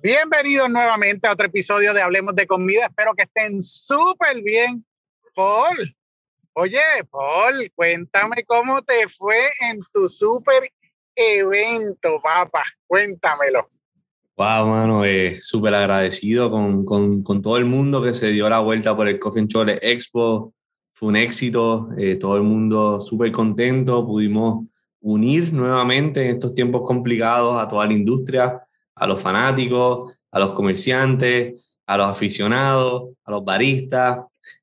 Bienvenidos nuevamente a otro episodio de Hablemos de Comida. Espero que estén súper bien. Paul, oye, Paul, cuéntame cómo te fue en tu súper evento, papá. Cuéntamelo. Wow, mano, eh, súper agradecido con, con, con, todo el mundo que se dio la vuelta por el Coffee Chole Expo. Fue un éxito, eh, todo el mundo súper contento. Pudimos unir nuevamente en estos tiempos complicados a toda la industria a los fanáticos, a los comerciantes, a los aficionados, a los baristas,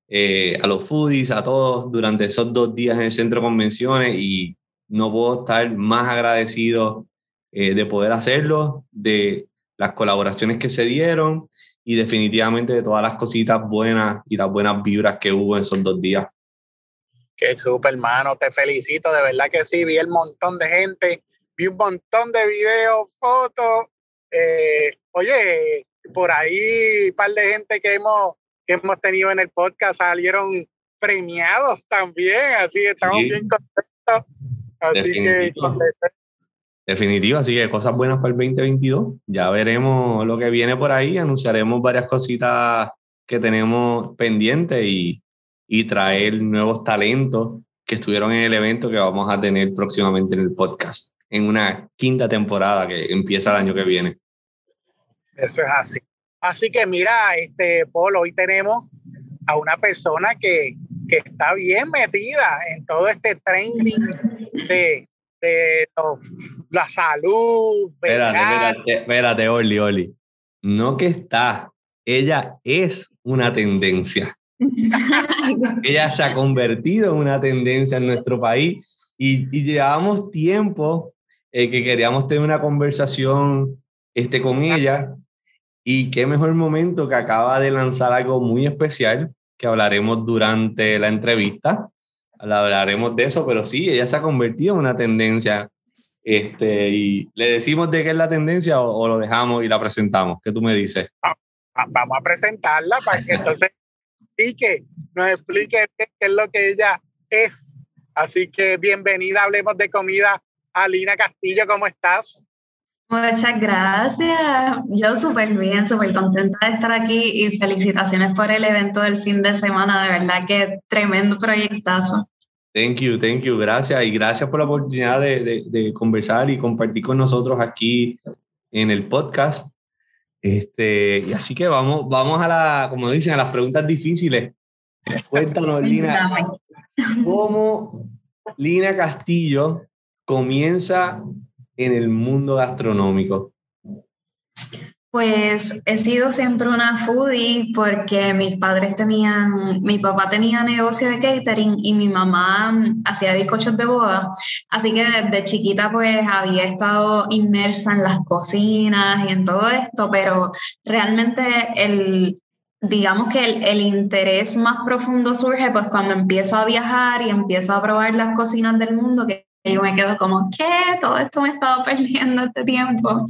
eh, a los foodies, a todos durante esos dos días en el centro de convenciones y no puedo estar más agradecido eh, de poder hacerlo, de las colaboraciones que se dieron y definitivamente de todas las cositas buenas y las buenas vibras que hubo en esos dos días. Qué súper, hermano, te felicito, de verdad que sí, vi el montón de gente, vi un montón de videos, fotos, eh, oye, por ahí un par de gente que hemos, que hemos tenido en el podcast salieron premiados también, así que estamos bien contentos. Así Definitivo. que... Definitivo, así que cosas buenas para el 2022. Ya veremos lo que viene por ahí, anunciaremos varias cositas que tenemos pendientes y, y traer nuevos talentos que estuvieron en el evento que vamos a tener próximamente en el podcast en una quinta temporada que empieza el año que viene. Eso es así. Así que mira, este Polo, hoy tenemos a una persona que, que está bien metida en todo este trending de, de la salud. Espérate, espérate, espérate, Oli, Oli. No que está, ella es una tendencia. ella se ha convertido en una tendencia en nuestro país y, y llevamos tiempo eh, que queríamos tener una conversación este, con ella. Y qué mejor momento que acaba de lanzar algo muy especial que hablaremos durante la entrevista. Hablaremos de eso, pero sí, ella se ha convertido en una tendencia. Este, y le decimos de qué es la tendencia o, lo dejamos y la presentamos. ¿Qué tú me dices? Vamos a presentarla para que entonces que nos explique qué es lo que ella es. Así que bienvenida, hablemos de comida Alina Castillo, ¿cómo estás? Muchas gracias. Yo súper bien, súper contenta de estar aquí y felicitaciones por el evento del fin de semana. De verdad que tremendo proyectazo. Thank you, thank you. Gracias y gracias por la oportunidad de, de, conversar y compartir con nosotros aquí en el podcast. Este, y así que vamos, vamos a la, como dicen, a las preguntas difíciles. Cuéntanos, Lina, ¿cómo Lina Castillo comienza en el mundo gastronómico? Pues he sido siempre una foodie porque mis padres tenían, mi papá tenía negocio de catering y mi mamá hacía bizcochos de boda. Así que desde chiquita pues había estado inmersa en las cocinas y en todo esto, pero realmente el, digamos que el, el, interés más profundo surge pues cuando empiezo a viajar y empiezo a probar las cocinas del mundo, que y yo me quedo como, ¿qué? Todo esto me estaba perdiendo este tiempo.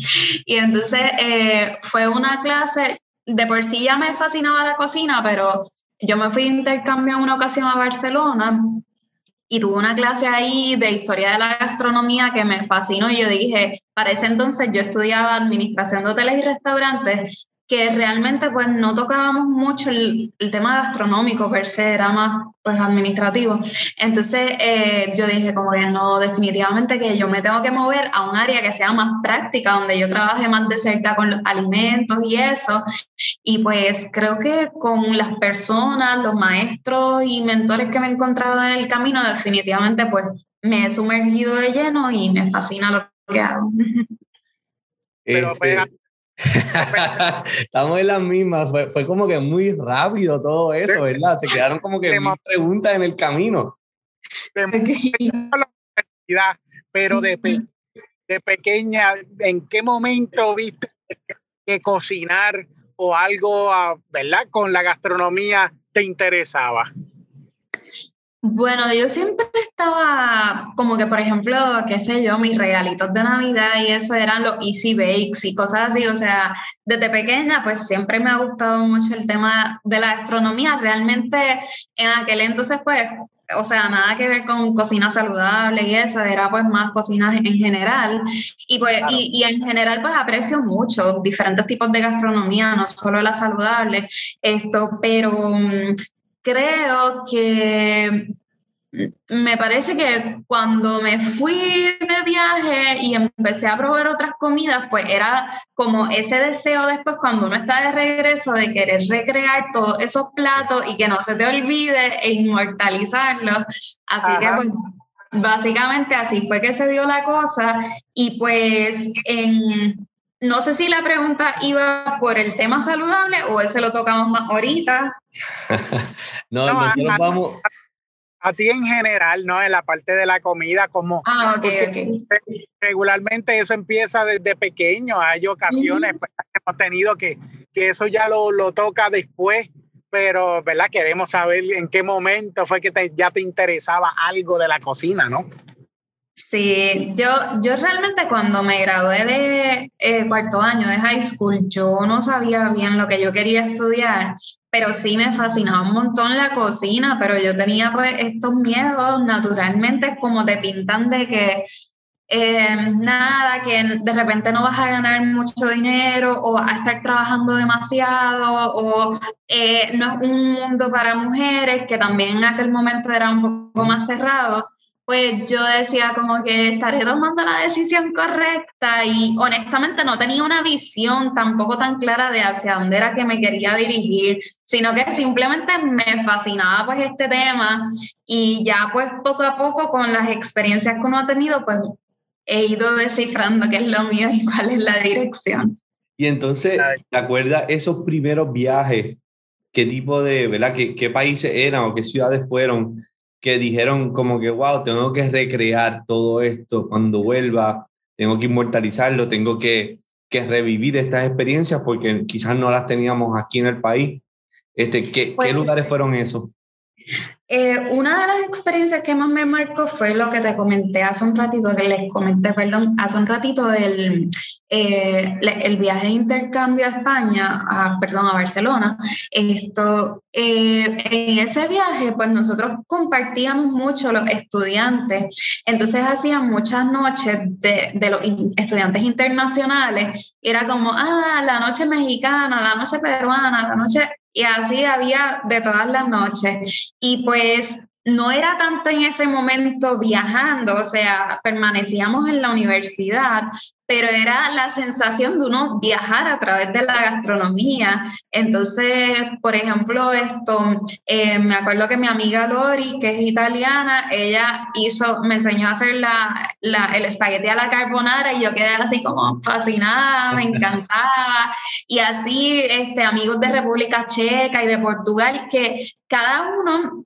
Y entonces eh, fue una clase, de por sí ya me fascinaba la cocina, pero yo me fui de intercambio en una ocasión a Barcelona y tuve una clase ahí de historia de la gastronomía que me fascinó y yo dije, para ese entonces yo estudiaba administración de hoteles y restaurantes que realmente pues no tocábamos mucho el, el, tema gastronómico per se, era más pues administrativo. Entonces eh, yo dije como que no, definitivamente que yo me tengo que mover a un área que sea más práctica, donde yo trabaje más de cerca con los alimentos y eso. Y pues creo que con las personas, los maestros y mentores que me he encontrado en el camino, definitivamente pues me he sumergido de lleno y me fascina lo que hago. Pero, este, Estamos en las mismas, fue, fue, como que muy rápido todo eso, ¿verdad? Se quedaron como que más preguntas en el camino. Pero de, de pequeña, ¿en qué momento viste que cocinar o algo, ah, ¿verdad? Con la gastronomía te interesaba? Bueno, yo siempre estaba como que, por ejemplo, qué sé yo, mis regalitos de Navidad y eso eran los easy bakes y cosas así. O sea, desde pequeña, pues siempre me ha gustado mucho el tema de la gastronomía. Realmente en aquel entonces, pues o sea, nada que ver con cocina saludable y eso, era pues más cocina en general. Y, pues, y, y, en general pues aprecio mucho diferentes tipos de gastronomía, no solo la saludable, esto, pero mm, creo que me parece que cuando me fui de viaje y empecé a probar otras comidas, pues era como ese deseo después cuando uno está de regreso de querer recrear todos esos platos y que no se te olvide e inmortalizarlos. Así que pues, básicamente así fue que se dio la cosa y pues en, no sé si la pregunta iba por el tema saludable o ese lo tocamos más ahorita. no, nosotros vamos a ti en general, ¿no? En la parte de la comida, como ah, okay, regularmente eso empieza desde pequeño, hay ocasiones pues, que hemos tenido que, que eso ya lo, lo, toca después, pero, ¿verdad? Queremos saber en qué momento fue que ya te interesaba algo de la cocina, ¿no? Sí, yo, yo realmente cuando me gradué de eh, cuarto año de high school, yo no sabía bien lo que yo quería estudiar, pero sí me fascinaba un montón la cocina, pero yo tenía pues estos miedos naturalmente como te pintan de que eh, nada, que de repente no vas a ganar mucho dinero o a estar trabajando demasiado o eh, no es un mundo para mujeres, que también en aquel momento era un poco más cerrado pues yo decía como que estaré tomando la decisión correcta y honestamente no tenía una visión tampoco tan clara de hacia dónde era que me quería dirigir, sino que simplemente me fascinaba pues este tema y ya pues poco a poco con las experiencias que uno ha tenido pues he ido descifrando qué es lo mío y cuál es la dirección. Y entonces, ¿te acuerdas esos primeros viajes? ¿Qué tipo de, verdad, qué, qué países eran o qué ciudades fueron? Que dijeron como que, wow, tengo que recrear todo esto cuando vuelva, tengo que inmortalizarlo, tengo que, que revivir estas experiencias porque quizás no las teníamos aquí en el país. Este, ¿qué, ¿Qué pues lugares fueron esos? Eh, una de las experiencias que más me marcó fue lo que te comenté hace un ratito, que les comenté, perdón, hace un ratito del eh, el viaje de intercambio a España, a, perdón, a Barcelona. Esto, eh, en ese viaje, pues nosotros compartíamos mucho los estudiantes, entonces hacían muchas noches de, de los estudiantes internacionales, era como, ah, la noche mexicana, la noche peruana, la noche y así había de todas las noches. Y pues no era tanto en ese momento viajando, o sea, permanecíamos en la universidad, pero era la sensación de uno viajar a través de la gastronomía. Entonces, por ejemplo, esto, eh, me acuerdo que mi amiga Lori, que es italiana, ella hizo, me enseñó a hacer la, la, el espagueti a la carbonara y yo quedé así como fascinada, me encantaba. Y así, este, amigos de República Checa y de Portugal, que cada uno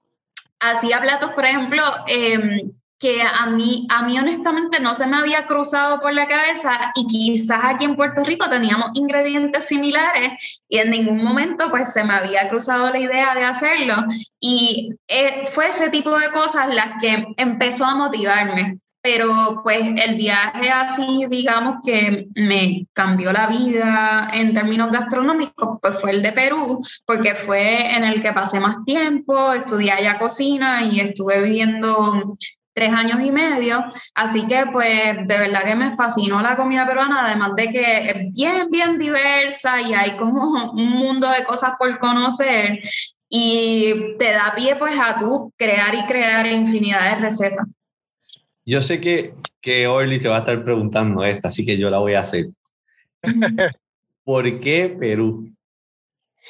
hacía platos, por ejemplo, eh, que a mí, a mí honestamente no se me había cruzado por la cabeza y quizás aquí en Puerto Rico teníamos ingredientes similares y en ningún momento pues se me había cruzado la idea de hacerlo y eh, fue ese tipo de cosas las que empezó a motivarme. Pero pues el viaje así, digamos que me cambió la vida en términos gastronómicos, pues fue el de Perú, porque fue en el que pasé más tiempo, estudié allá cocina y estuve viviendo tres años y medio, así que pues de verdad que me fascinó la comida peruana, además de que es bien, bien diversa y hay como un mundo de cosas por conocer y te da pie pues a tú crear y crear infinidad de recetas. Yo sé que, que Orly se va a estar preguntando esta, así que yo la voy a hacer. ¿Por qué Perú?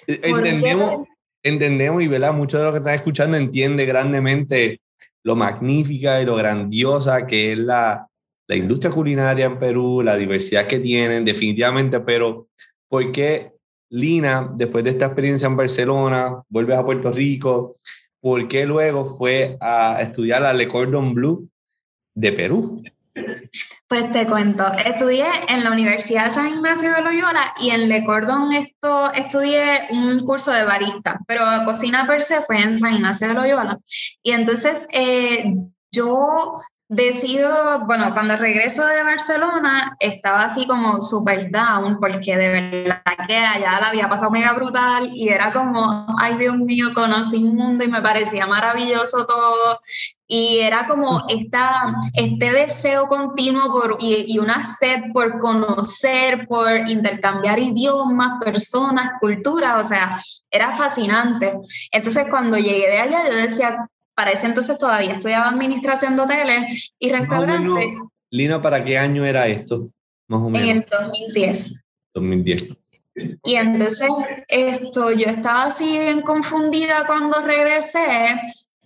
Entendemos, entendemos y ¿verdad? muchos de los que están escuchando entiende grandemente lo magnífica y lo grandiosa que es la, la industria culinaria en Perú, la diversidad que tienen, definitivamente, pero ¿por qué Lina, después de esta experiencia en Barcelona, vuelve a Puerto Rico? ¿Por qué luego fue a estudiar la Le Cordon Bleu de Perú? Pues te cuento, estudié en la Universidad de San Ignacio de Loyola y en Le Cordon esto, estudié un curso de barista, pero cocina per se fue en San Ignacio de Loyola. Y entonces eh, yo decido, bueno, cuando regreso de Barcelona estaba así como super down porque de verdad que allá la había pasado mega brutal y era como, ay Dios mío, conocí un mundo y me parecía maravilloso todo y era como esta, este deseo continuo y, y una sed por conocer, por intercambiar idiomas, personas, culturas, o sea, era fascinante. Entonces cuando llegué de allá yo decía, para ese entonces todavía estudiaba administración de hoteles y restaurantes. Lina, ¿para qué año era esto? Más o menos. En el 2010. 2010. Y entonces esto, yo estaba así bien confundida cuando regresé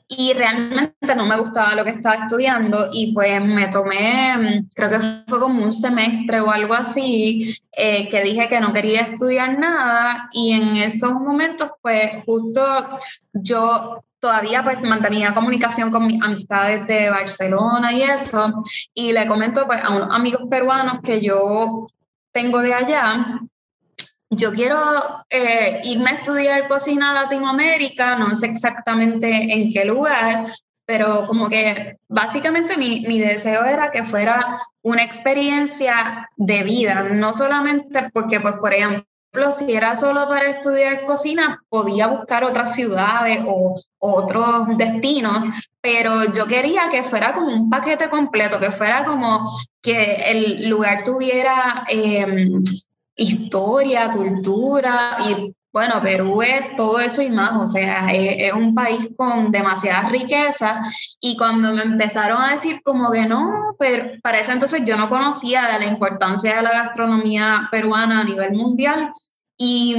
y realmente no me gustaba lo que estaba estudiando y pues me tomé, creo que fue como un semestre o algo así, eh, que dije que no quería estudiar nada y en esos momentos pues justo yo todavía pues mantenía comunicación con mis amistades de Barcelona y eso, y le comento pues, a unos amigos peruanos que yo tengo de allá, yo quiero eh, irme a estudiar cocina Latinoamérica, no sé exactamente en qué lugar, pero como que básicamente mi, mi, deseo era que fuera una experiencia de vida, no solamente porque, pues, por ejemplo, si era solo para estudiar cocina, podía buscar otras ciudades o otros destinos, pero yo quería que fuera como un paquete completo, que fuera como que el lugar tuviera em, historia, cultura y bueno, Perú es todo eso y más, o sea, es, un país con demasiadas riquezas y cuando me empezaron a decir como que no, pero para ese entonces yo no conocía de la importancia de la gastronomía peruana a nivel mundial y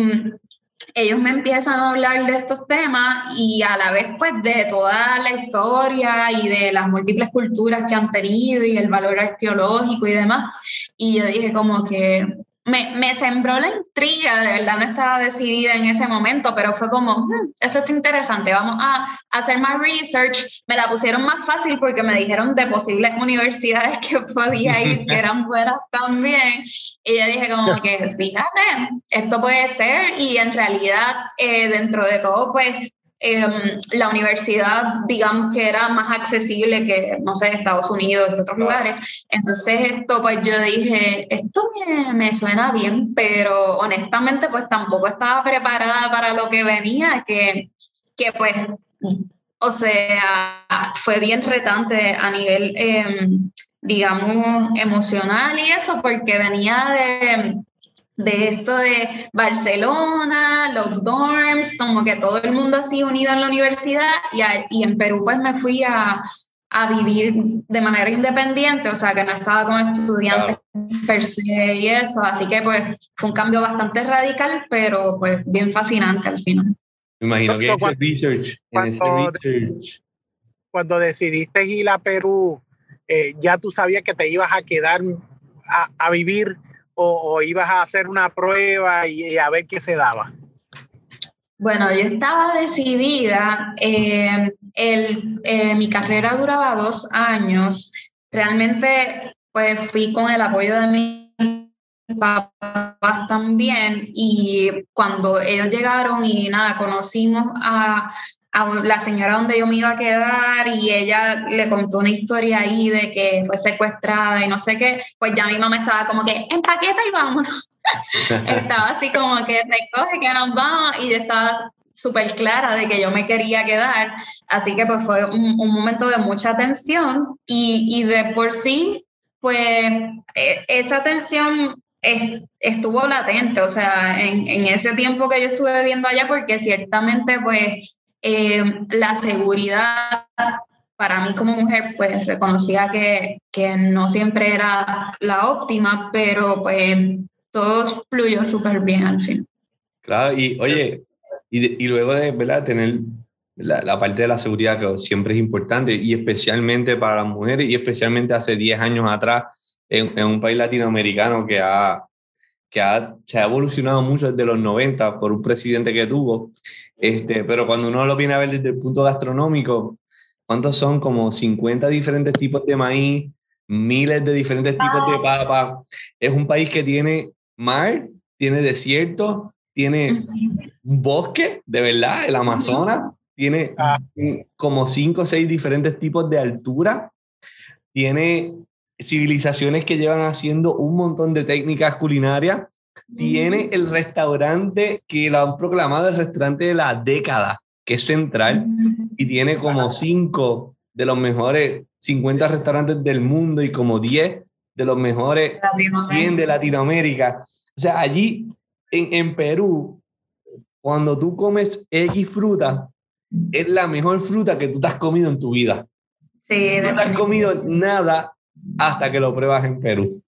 ellos me empiezan a hablar de estos temas y a la vez pues de toda la historia y de las múltiples culturas que han tenido y el valor arqueológico y demás. Y yo dije como que me, me, sembró la intriga, de verdad no estaba decidida en ese momento, pero fue como, hmm, esto está interesante, vamos a, hacer más research. Me la pusieron más fácil porque me dijeron de posibles universidades que podía ir, que eran buenas también. Y yo dije como que, fíjate, esto puede ser y en realidad eh, dentro de todo, pues Em, la universidad, digamos que era más accesible que, no sé, Estados Unidos y otros lugares. Entonces esto, pues yo dije, esto me, me, suena bien, pero honestamente pues tampoco estaba preparada para lo que venía, que, que pues, o sea, fue bien retante a nivel, em, digamos, emocional y eso, porque venía de de esto de Barcelona, los dorms, como que todo el mundo así unido en la universidad y, y en Perú pues me fui a, a, vivir de manera independiente, o sea que no estaba con estudiantes per se y eso, así que pues fue un cambio bastante radical, pero pues bien fascinante al final. Me imagino que research, cuando, research. cuando decidiste ir a Perú, eh, ya tú sabías que te ibas a quedar a, a vivir o, ibas a hacer una prueba y, a ver qué se daba? Bueno, yo estaba decidida, eh, el, eh, mi carrera duraba dos años, realmente pues fui con el apoyo de mis papás también y cuando ellos llegaron y nada, conocimos a la señora donde yo me iba a quedar y ella le contó una historia ahí de que fue secuestrada y no sé qué, pues ya mi mamá estaba como que empaqueta y vámonos. estaba así como que recoge que nos vamos y yo estaba súper clara de que yo me quería quedar, así que pues fue un, momento de mucha tensión y, y, de por sí, pues e, esa tensión estuvo latente, o sea, en, en, ese tiempo que yo estuve viviendo allá, porque ciertamente pues eh, la seguridad para mí como mujer, pues reconocía que, que no siempre era la óptima, pero pues todo fluyó súper bien al fin. Claro, y oye, y, y luego de ¿verdad? tener la, la, parte de la seguridad que siempre es importante, y especialmente para las mujeres, y especialmente hace 10 años atrás, en, en un país latinoamericano que ha, que ha, se ha evolucionado mucho desde los 90 por un presidente que tuvo, este, pero cuando uno lo viene a ver desde el punto gastronómico, ¿cuántos son? Como 50 diferentes tipos de maíz, miles de diferentes tipos de papa. Es un país que tiene mar, tiene desierto, tiene un bosque, de verdad, el Amazonas, tiene ah. como 5 o 6 diferentes tipos de altura tiene civilizaciones que llevan haciendo un montón de técnicas culinarias. Tiene el restaurante que lo han proclamado el restaurante de la década, que es central, y tiene como cinco de los mejores 50 restaurantes del mundo y como 10 de los mejores 100 de Latinoamérica. O sea, allí en, en Perú, cuando tú comes X fruta, es la mejor fruta que tú te has comido en tu vida. Sí, no te has comido nada hasta que lo pruebas en Perú.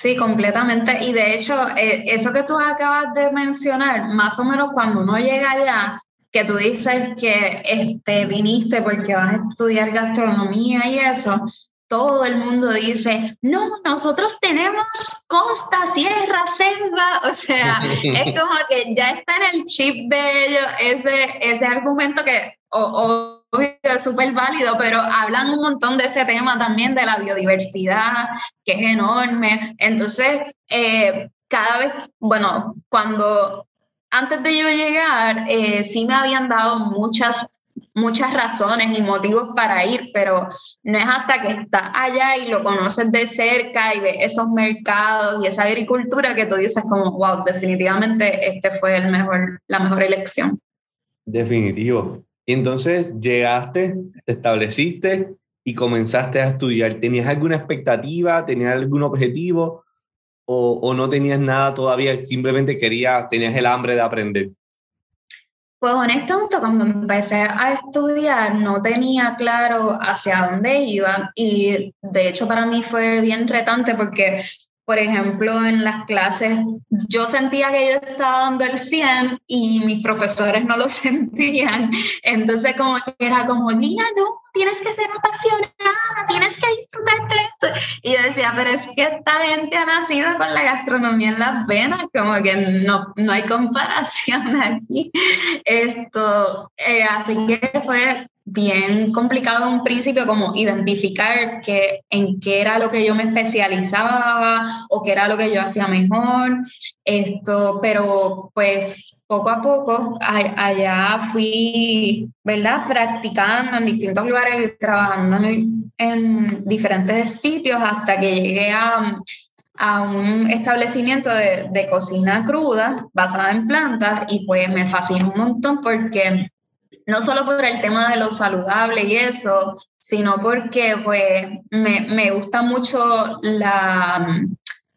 Sí, completamente. Y de hecho, eh, eso que tú acabas de mencionar, más o menos cuando uno llega allá, que tú dices que este, viniste porque vas a estudiar gastronomía y eso, todo el mundo dice, no, nosotros tenemos costa, sierra, selva, o sea, es como que ya está en el chip de ellos ese, ese argumento que o, es súper válido, pero hablan un montón de ese tema también de la biodiversidad, que es enorme. Entonces, eh, cada vez, bueno, cuando antes de yo llegar, eh, sí me habían dado muchas muchas razones y motivos para ir, pero no es hasta que estás allá y lo conoces de cerca y ves esos mercados y esa agricultura que tú dices como, wow, definitivamente este fue el mejor, la mejor elección. Definitivo. Y entonces llegaste, te estableciste y comenzaste a estudiar. ¿Tenías alguna expectativa? ¿Tenías algún objetivo? ¿O, o no tenías nada todavía? Simplemente querías, tenías el hambre de aprender. Pues honestamente, cuando empecé a estudiar no tenía claro hacia dónde iba y de hecho para mí fue bien retante porque, por ejemplo, en las clases yo sentía que yo estaba dando el 100 y mis profesores no lo sentían. Entonces como que era como, Lina, no, tienes que ser apasionada, tienes que disfrutarte esto. Y yo decía, pero es que esta gente ha nacido con la gastronomía en las venas, como que no, no hay comparación aquí. Esto, eh, así que fue bien complicado un principio como identificar que, en qué era lo que yo me especializaba o qué era lo que yo hacía mejor. Esto, pero pues poco a poco allá fui, ¿verdad? Practicando en distintos lugares trabajando en, diferentes sitios hasta que llegué a, a un establecimiento de, de, cocina cruda basada en plantas y pues me fascinó un montón porque no solo por el tema de lo saludable y eso, sino porque pues me, me gusta mucho la,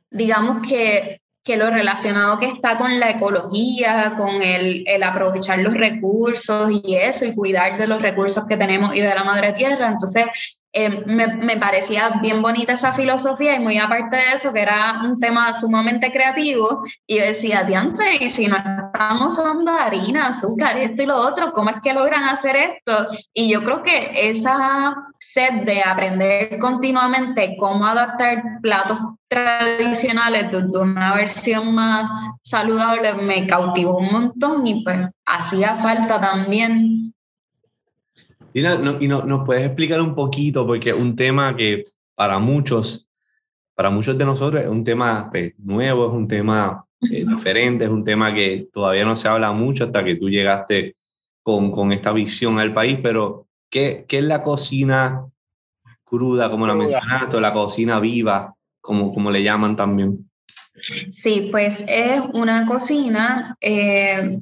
digamos que que lo relacionado que está con la ecología, con el, el, aprovechar los recursos y eso, y cuidar de los recursos que tenemos y de la madre tierra. Entonces, eh, me, me, parecía bien bonita esa filosofía y muy aparte de eso, que era un tema sumamente creativo, y yo decía, diantre, si no estamos usando harina, azúcar, esto y lo otro, ¿cómo es que logran hacer esto? Y yo creo que esa sed de aprender continuamente cómo adaptar platos tradicionales de, una versión más saludable me cautivó un montón y pues hacía falta también y, no, y no, nos puedes explicar un poquito, porque un tema que para muchos, para muchos de nosotros es un tema pues, nuevo, es un tema eh, diferente, es un tema que todavía no se habla mucho hasta que tú llegaste con, con esta visión al país, pero ¿qué, ¿qué, es la cocina cruda, como la mencionaste, o la cocina viva, como, como le llaman también? Sí, pues es una cocina eh,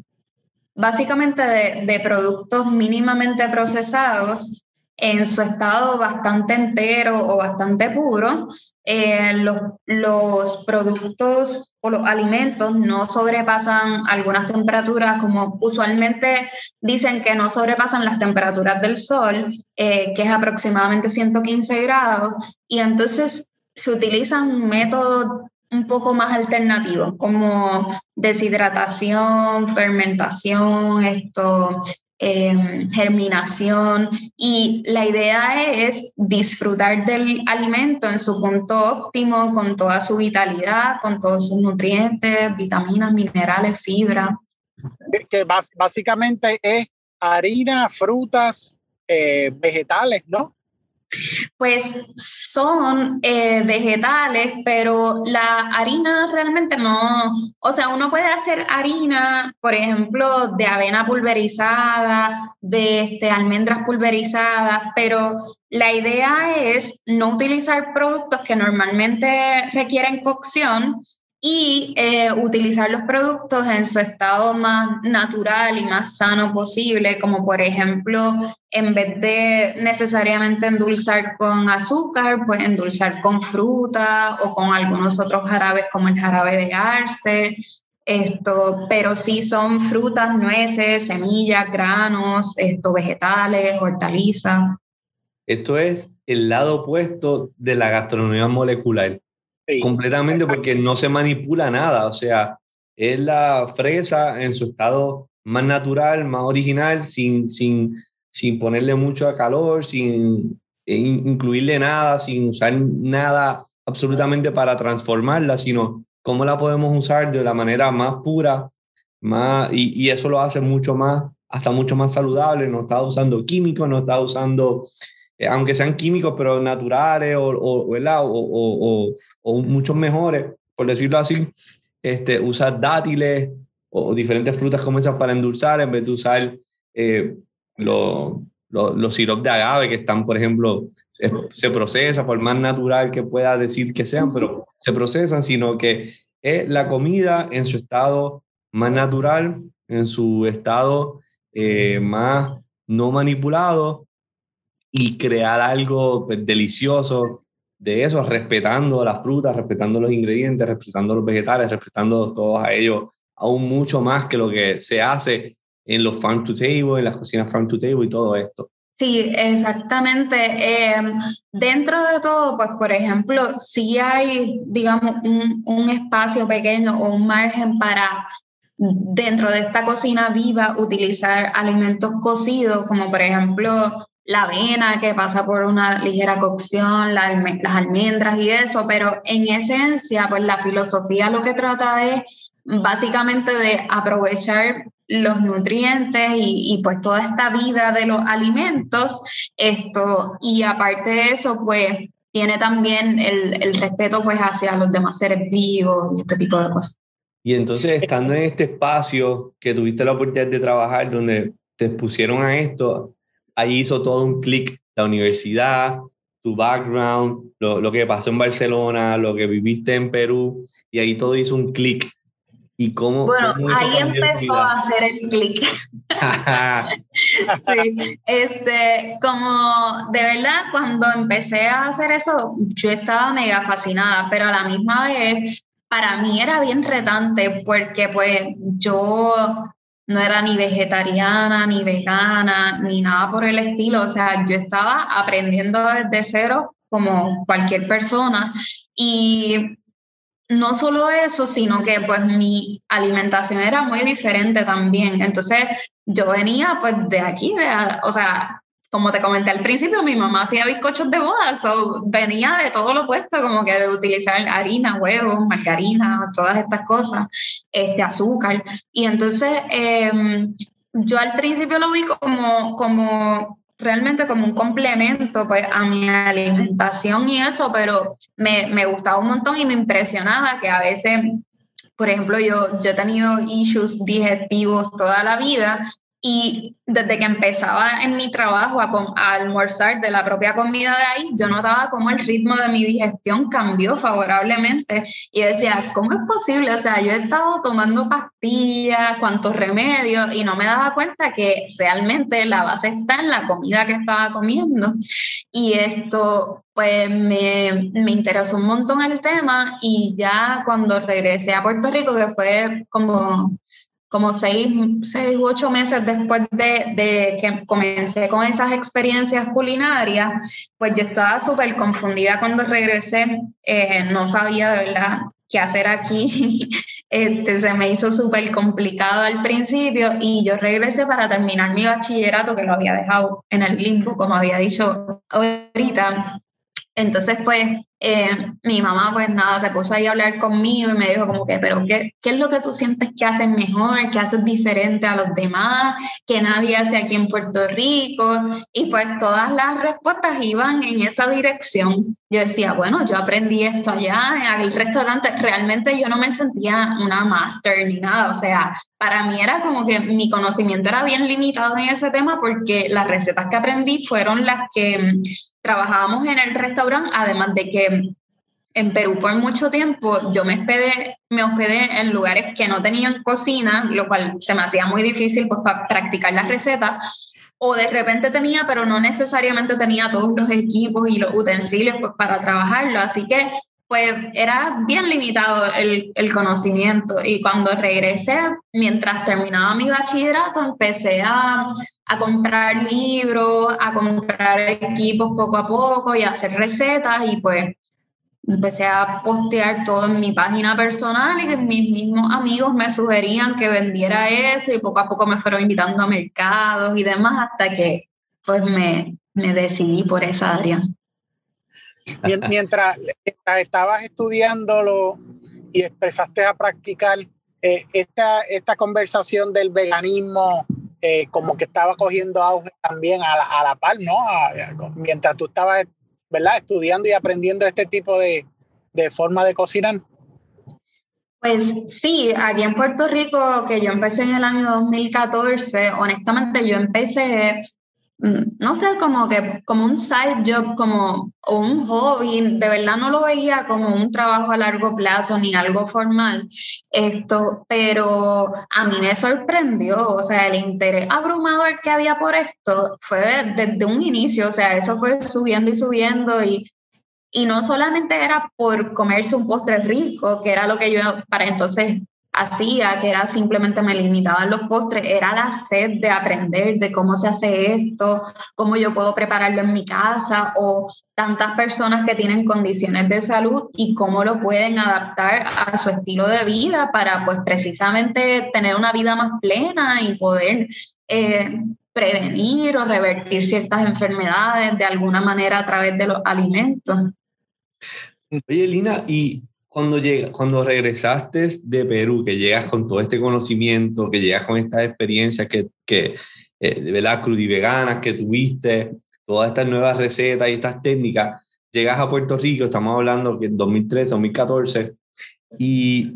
básicamente de, productos mínimamente procesados en su estado bastante entero o bastante puro, eh, los, productos o los alimentos no sobrepasan algunas temperaturas, como usualmente dicen que no sobrepasan las temperaturas del sol, eh, que es aproximadamente 115 grados, y entonces se utilizan métodos un poco más alternativos, como deshidratación, fermentación, esto, em, germinación. Y la idea es disfrutar del alimento en su punto óptimo, con toda su vitalidad, con todos sus nutrientes, vitaminas, minerales, fibra. Que básicamente es harina, frutas, eh, vegetales, ¿no? Pues son eh, vegetales, pero la harina realmente no, o sea, uno puede hacer harina, por ejemplo, de avena pulverizada, de este, almendras pulverizadas, pero la idea es no utilizar productos que normalmente requieren cocción y eh, utilizar los productos en su estado más natural y más sano posible, como por ejemplo, en vez de necesariamente endulzar con azúcar, pues endulzar con fruta o con algunos otros jarabes como el jarabe de arce. Esto, pero sí son frutas, nueces, semillas, granos, esto, vegetales, hortalizas. Esto es el lado opuesto de la gastronomía molecular completamente porque no se manipula nada, o sea, es la fresa en su estado más natural, más original, sin, sin, sin ponerle mucho calor, sin incluirle nada, sin usar nada absolutamente para transformarla, sino cómo la podemos usar de la manera más pura, más, y, y eso lo hace mucho más, hasta mucho más saludable, no está usando químicos, no está usando eh, aunque sean químicos, pero naturales o, o, o, o, muchos mejores, por decirlo así, este, usar dátiles o, diferentes frutas como esas para endulzar en vez de usar eh, los lo, sirops de agave que están, por ejemplo, se procesa por más natural que pueda decir que sean, pero se procesan, sino que es la comida en su estado más natural, en su estado eh, más no manipulado y crear algo pues, delicioso de eso, respetando las frutas, respetando los ingredientes, respetando los vegetales, respetando todos a ellos, aún mucho más que lo que se hace en los farm to table, en las cocinas farm to table y todo esto. Sí, exactamente. Em, dentro de todo, pues por ejemplo, si hay, digamos, un, un espacio pequeño o un margen para dentro de esta cocina viva utilizar alimentos cocidos, como por ejemplo la avena que pasa por una ligera cocción, las almendras y eso, pero en esencia, pues la filosofía lo que trata es básicamente de aprovechar los nutrientes y, pues toda esta vida de los alimentos, esto, y aparte de eso, pues tiene también el, el respeto pues hacia los demás seres vivos y este tipo de cosas. Y entonces, estando en este espacio que tuviste la oportunidad de trabajar, donde te expusieron a esto, ahí hizo todo un clic la universidad, tu background, lo, lo, que pasó en Barcelona, lo que viviste en Perú, y ahí todo hizo un clic. ¿Y cómo? Bueno, ahí empezó a hacer el clic. sí, este, como de verdad, cuando empecé a hacer eso, yo estaba mega fascinada, pero a la misma vez, para mí era bien retante porque pues yo no era ni vegetariana, ni vegana, ni nada por el estilo. O sea, yo estaba aprendiendo desde cero como cualquier persona. Y no solo eso, sino que pues mi alimentación era muy diferente también. Entonces yo venía pues de aquí, o sea, como te comenté al principio, mi mamá hacía bizcochos de boda, so, venía de todo lo opuesto, como que de utilizar harina, huevos, margarina, todas estas cosas, este, azúcar. Y entonces em, yo al principio lo vi como, como realmente como un complemento pues, a mi alimentación y eso, pero me, me gustaba un montón y me impresionaba que a veces por ejemplo, yo, yo he tenido issues digestivos toda la vida y desde que empezaba en mi trabajo a, a, almorzar de la propia comida de ahí, yo notaba cómo el ritmo de mi digestión cambió favorablemente. Y decía, ¿cómo es posible? O sea, yo he estado tomando pastillas, cuantos remedios, y no me daba cuenta que realmente la base está en la comida que estaba comiendo. Y esto, pues me, me interesó un montón el tema. Y ya cuando regresé a Puerto Rico, que fue como como seis, seis u ocho meses después de, de, que comencé con esas experiencias culinarias, pues yo estaba súper confundida cuando regresé, eh, no sabía de verdad qué hacer aquí, este, se me hizo súper complicado al principio y yo regresé para terminar mi bachillerato que lo había dejado en el limbo, como había dicho ahorita. Entonces, pues eh, mi mamá pues nada, se puso ahí a hablar conmigo y me dijo como que, pero qué, ¿qué es lo que tú sientes que haces mejor, que haces diferente a los demás, que nadie hace aquí en Puerto Rico? Y pues todas las respuestas iban en esa dirección. Yo decía, bueno, yo aprendí esto allá en el restaurante, realmente yo no me sentía una máster ni nada, o sea, para mí era como que mi conocimiento era bien limitado en ese tema porque las recetas que aprendí fueron las que trabajábamos en el restaurante, además de que en Perú por mucho tiempo yo me hospedé, me hospedé en lugares que no tenían cocina, lo cual se me hacía muy difícil pues, para practicar las recetas, o de repente tenía, pero no necesariamente tenía todos los equipos y los utensilios pues, para trabajarlo, así que pues era bien limitado el, el, conocimiento. Y cuando regresé, mientras terminaba mi bachillerato, empecé a, a, comprar libros, a comprar equipos poco a poco y a hacer recetas. Y pues empecé a postear todo en mi página personal y que mis mismos amigos me sugerían que vendiera eso y poco a poco me fueron invitando a mercados y demás hasta que pues me, me decidí por esa área. Mientras, estabas estudiándolo y empezaste a practicar eh, esta, esta conversación del veganismo, eh, como que estaba cogiendo auge también a la, a la par, ¿no? mientras tú estabas, ¿verdad? Estudiando y aprendiendo este tipo de, de forma de cocinar. Pues sí, aquí en Puerto Rico, que yo empecé en el año 2014, honestamente yo empecé no sé, como que como un side job, como un hobby, de verdad no lo veía como un trabajo a largo plazo ni algo formal, esto, pero a mí me sorprendió, o sea, el interés abrumador que había por esto fue desde un inicio, o sea, eso fue subiendo y subiendo y, y no solamente era por comerse un postre rico, que era lo que yo para entonces hacía, que era simplemente me limitaban los postres, era la sed de aprender de cómo se hace esto, cómo yo puedo prepararlo en mi casa o tantas personas que tienen condiciones de salud y cómo lo pueden adaptar a su estilo de vida para pues precisamente tener una vida más plena y poder eh, prevenir o revertir ciertas enfermedades de alguna manera a través de los alimentos. Oye, Lina, y cuando, llega, cuando regresaste de Perú, que llegas con todo este conocimiento, que llegas con estas experiencias que, que eh, de verdad que tuviste, todas estas nuevas recetas y estas técnicas, llegas a Puerto Rico, estamos hablando que en 2013, 2014, y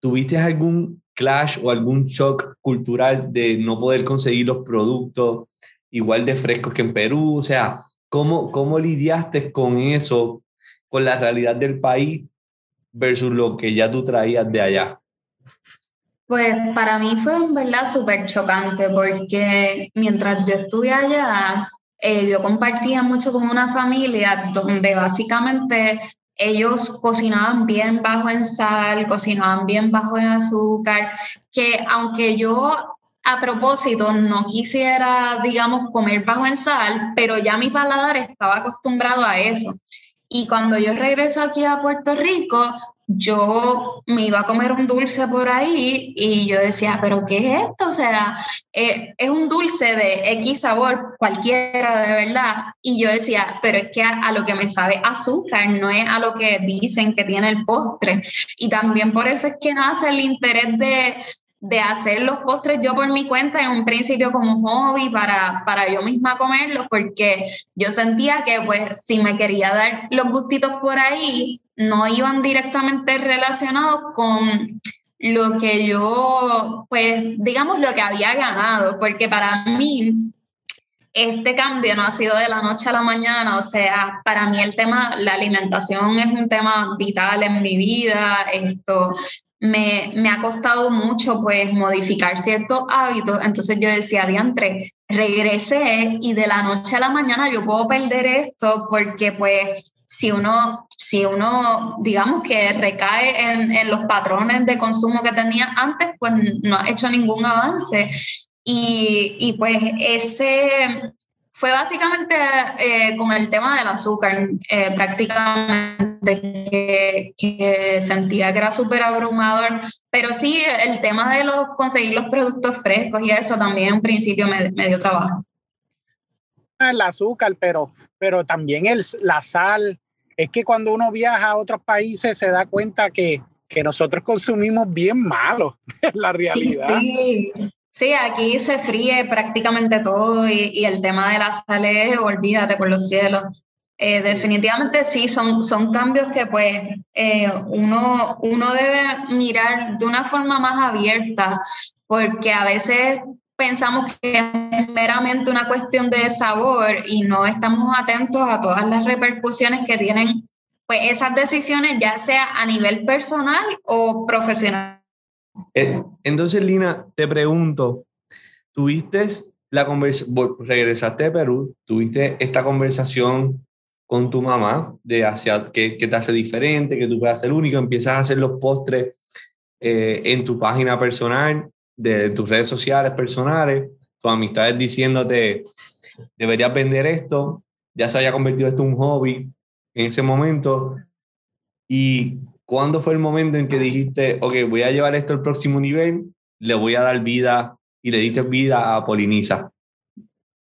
tuviste algún clash o algún shock cultural de no poder conseguir los productos igual de frescos que en Perú, o sea, ¿cómo, cómo lidiaste con eso con la realidad del país versus lo que ya tú traías de allá? Pues para mí fue en verdad súper chocante porque mientras yo estuve allá, eh, yo compartía mucho con una familia donde básicamente ellos cocinaban bien bajo en sal, cocinaban bien bajo en azúcar, que aunque yo a propósito no quisiera, digamos, comer bajo en sal, pero ya mi paladar estaba acostumbrado a eso. Y cuando yo regreso aquí a Puerto Rico, yo me iba a comer un dulce por ahí y yo decía, pero ¿qué es esto? O sea, eh, es un dulce de X sabor, cualquiera de verdad. Y yo decía, pero es que a, lo que me sabe azúcar, no es a lo que dicen que tiene el postre. Y también por eso es que nace el interés de, de hacer los postres yo por mi cuenta en un principio como hobby para, para yo misma comerlos, porque yo sentía que pues si me quería dar los gustitos por ahí, no iban directamente relacionados con lo que yo, pues digamos lo que había ganado, porque para mí este cambio no ha sido de la noche a la mañana, o sea, para mí el tema, la alimentación es un tema vital en mi vida, esto, me, me, ha costado mucho pues modificar ciertos hábitos, entonces yo decía, diantre, regresé y de la noche a la mañana yo puedo perder esto porque pues si uno, si uno digamos que recae en, en los patrones de consumo que tenía antes, pues no ha hecho ningún avance. Y, y pues ese, fue básicamente eh, con el tema del azúcar, eh, prácticamente que, sentía que era súper abrumador, pero sí el tema de los, conseguir los productos frescos y eso también en principio me, dio trabajo. El azúcar, pero, pero también el, la sal, es que cuando uno viaja a otros países se da cuenta que, que nosotros consumimos bien malo, la realidad. Sí. Sí, aquí se fríe prácticamente todo y, y el tema de la sal es, olvídate por los cielos. Eh, definitivamente sí, son, son cambios que pues eh, uno, uno debe mirar de una forma más abierta, porque a veces pensamos que es meramente una cuestión de sabor y no estamos atentos a todas las repercusiones que tienen pues esas decisiones, ya sea a nivel personal o profesional. Eh, entonces, Lina, te pregunto, ¿tuviste la conversación, regresaste de Perú, tuviste esta conversación con tu mamá de hacia qué, te hace diferente, que tú puedas ser único, empiezas a hacer los postres eh, en tu página personal, de, tus redes sociales personales, tus amistades diciéndote, deberías vender esto, ya se haya convertido esto en un hobby en ese momento. ¿Y cuándo fue el momento en que dijiste, ok, voy a llevar esto al próximo nivel, le voy a dar vida y le diste vida a Poliniza?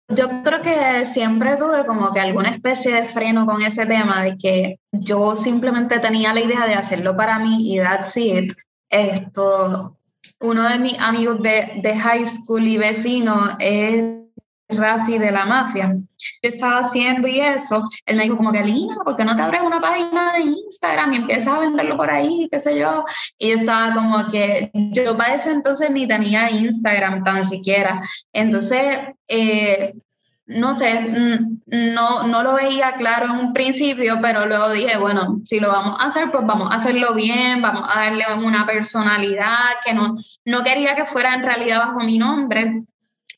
Yo creo que siempre tuve como que alguna especie de freno con ese tema de que yo simplemente tenía la idea de hacerlo para mí y that's it. Esto, uno de mis amigos de, de high school y vecino es Rafi de la mafia. Yo estaba haciendo y eso, él me dijo como que, Lina, ¿por qué no te abres una página de Instagram y empiezas a venderlo por ahí, qué sé yo? Y yo estaba como que, yo para ese entonces ni tenía Instagram tan siquiera. Entonces, eh, no sé, no, no lo veía claro en un principio, pero luego dije, bueno, si lo vamos a hacer, pues vamos a hacerlo bien, vamos a darle una personalidad que no, no quería que fuera en realidad bajo mi nombre,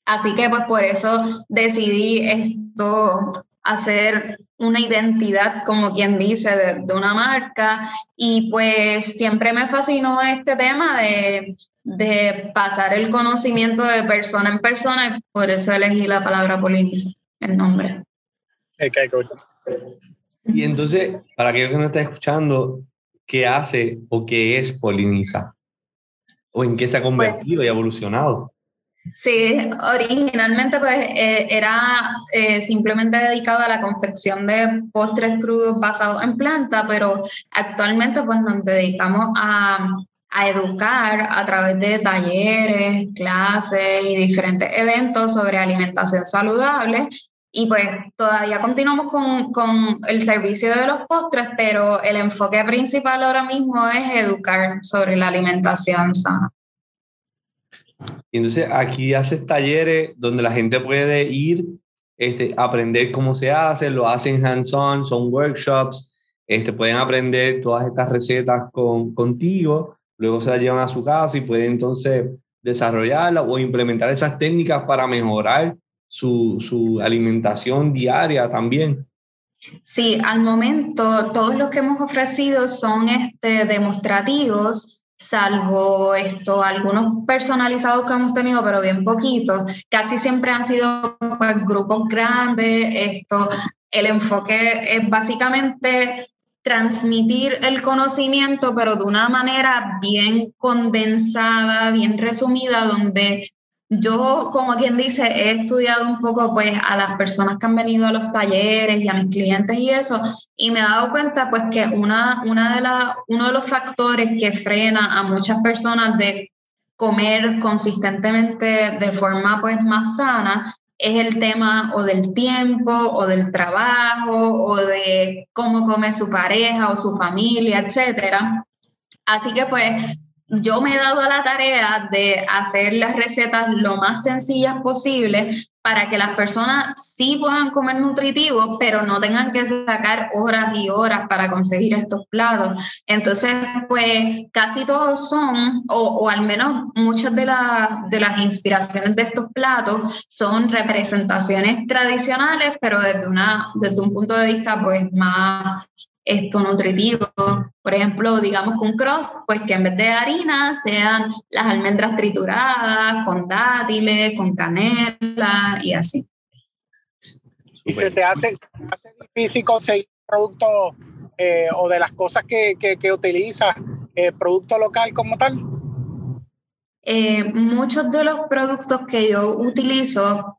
Así que pues por eso decidí esto, hacer una identidad, como quien dice, de, una marca. Y pues siempre me fascinó este tema de, de, pasar el conocimiento de persona en persona, y por eso elegí la palabra poliniza, el nombre. Y entonces, para aquellos que no están escuchando, ¿qué hace o qué es poliniza? ¿O en qué se ha convertido pues y evolucionado? Sí, originalmente pues eh, era eh, simplemente dedicado a la confección de postres crudos basados en planta, pero actualmente pues nos dedicamos a, a educar a través de talleres, clases y diferentes eventos sobre alimentación saludable. Y pues todavía continuamos con, con el servicio de los postres, pero el enfoque principal ahora mismo es educar sobre la alimentación sana. Y entonces aquí haces talleres donde la gente puede ir, este, aprender cómo se hace, lo hacen hands-on, son workshops, este, pueden aprender todas estas recetas con, contigo, luego se las llevan a su casa y pueden entonces desarrollarla o implementar esas técnicas para mejorar su, su alimentación diaria también. Sí, al momento todos los que hemos ofrecido son este, demostrativos salvo esto, algunos personalizados que hemos tenido, pero bien poquitos, casi siempre han sido pues, grupos grandes, esto, el enfoque es básicamente transmitir el conocimiento, pero de una manera bien condensada, bien resumida, donde yo, como quien dice, he estudiado un poco pues a las personas que han venido a los talleres y a mis clientes y eso, y me he dado cuenta pues que una, una de la, uno de los factores que frena a muchas personas de comer consistentemente de forma pues más sana es el tema o del tiempo o del trabajo o de cómo come su pareja o su familia, etcétera. Así que pues yo me he dado la tarea de hacer las recetas lo más sencillas posible para que las personas sí puedan comer nutritivo, pero no tengan que sacar horas y horas para conseguir estos platos. Entonces, pues casi todos son, o, al menos muchas de, de las inspiraciones de estos platos son representaciones tradicionales, pero desde, una, desde un punto de vista pues más esto nutritivo. Por ejemplo, digamos que un cross, pues que en vez de harina sean las almendras trituradas con dátiles, con canela y así. ¿Y se te hace, difícil conseguir productos eh, o de las cosas que, que, utilizas, eh, producto local como tal? Eh, muchos de los productos que yo utilizo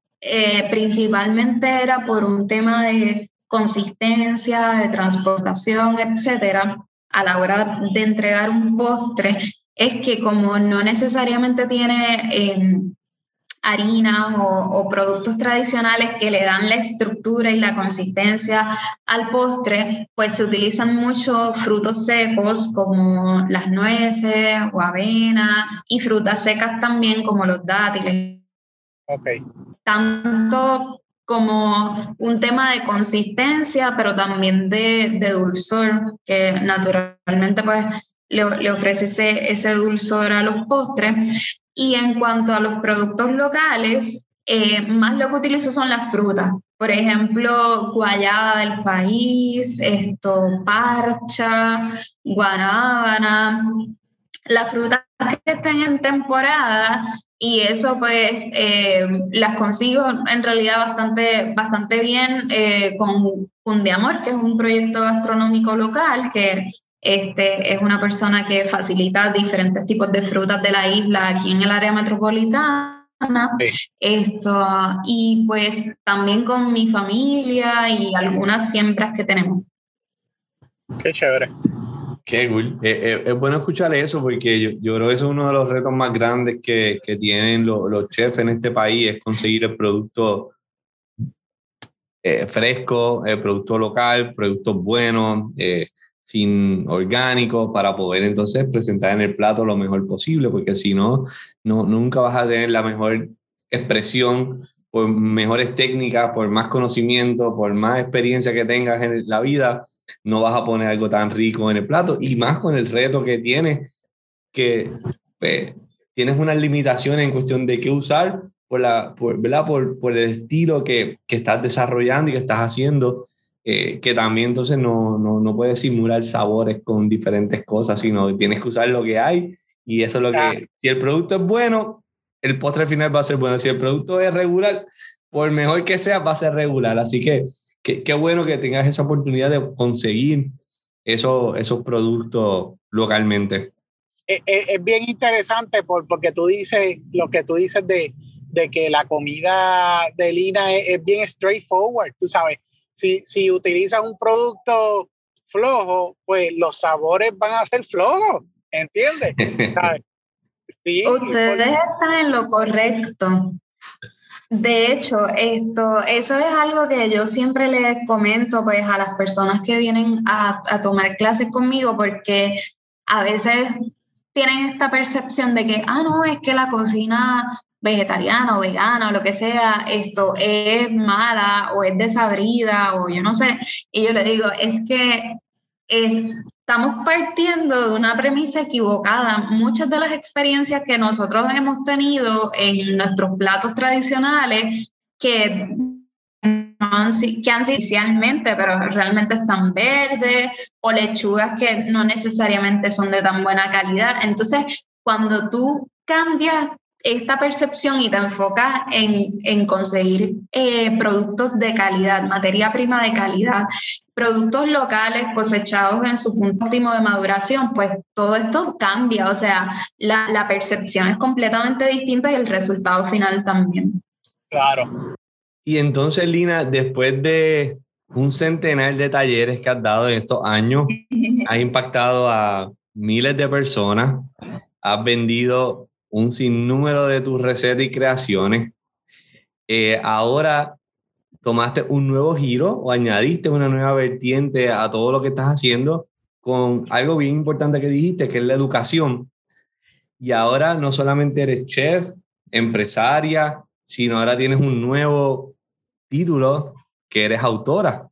principalmente era por un tema de consistencia, de transportación, etcétera, a la hora de entregar un postre, es que como no necesariamente tiene em, harinas o, productos tradicionales que le dan la estructura y la consistencia al postre, pues se utilizan mucho frutos secos como las nueces o avena y frutas secas también como los dátiles. Ok. Tanto como un tema de consistencia, pero también de, de dulzor, que naturalmente pues le, le ofrece ese, ese, dulzor a los postres. Y en cuanto a los productos locales, eh, más lo que utilizo son las frutas. Por ejemplo, guayaba del país, esto, parcha, guanábana, las frutas que están en temporada y eso pues eh, las consigo en realidad bastante, bastante bien eh, con Fundiamor, que es un proyecto gastronómico local que este, es una persona que facilita diferentes tipos de frutas de la isla aquí en el área metropolitana. Esto, y pues también con mi familia y algunas siembras que tenemos. Qué chévere. Qué cool. Eh, eh, es bueno escuchar eso porque yo, yo, creo que eso es uno de los retos más grandes que, que tienen los, los, chefs en este país, es conseguir el producto eh, fresco, el producto local, productos buenos. Eh, sin orgánicos para poder entonces presentar en el plato lo mejor posible, porque si no, no nunca vas a tener la mejor expresión por mejores técnicas, por más conocimiento, por más experiencia que tengas en la vida, no vas a poner algo tan rico en el plato y más con el reto que tienes, que pues, tienes unas limitaciones en cuestión de qué usar por, la, por, ¿verdad? por, por el estilo que, que estás desarrollando y que estás haciendo eh, que también entonces no, no, no, puedes simular sabores con diferentes cosas, sino tienes que usar lo que hay y eso es lo que, si el producto es bueno, el postre final va a ser bueno, si el producto es regular, por mejor que sea, va a ser regular, así que qué bueno que tengas esa oportunidad de conseguir eso, esos productos localmente. Es, es, bien interesante por, porque tú dices lo que tú dices de, de que la comida de Lina es, es bien straightforward, tú sabes si, si utilizas un producto flojo, pues los sabores van a ser flojos, ¿entiendes? Sí, Ustedes están en lo correcto. De hecho, esto, eso es algo que yo siempre les comento pues, a las personas que vienen a, tomar clases conmigo, porque a veces tienen esta percepción de que, ah, no, es que la cocina vegetariana o vegana o lo que sea, esto es mala o es desabrida o yo no sé. Y yo le digo, es que estamos partiendo de una premisa equivocada. Muchas de las experiencias que nosotros hemos tenido en nuestros platos tradicionales, que han sido inicialmente, pero realmente están verdes, o lechugas que no necesariamente son de tan buena calidad. Entonces, cuando tú cambias esta percepción y te enfocas en, en conseguir eh, productos de calidad, materia prima de calidad, productos locales cosechados en su punto óptimo de maduración, pues todo esto cambia, o sea, la, la percepción es completamente distinta y el resultado final también. Claro. Y entonces, Lina, después de un centenar de talleres que has dado en estos años, has impactado a miles de personas, has vendido un sinnúmero de tus recetas y creaciones. Eh, ahora tomaste un nuevo giro o añadiste una nueva vertiente a todo lo que estás haciendo con algo bien importante que dijiste, que es la educación. Y ahora no solamente eres chef, empresaria, sino ahora tienes un nuevo título que eres autora.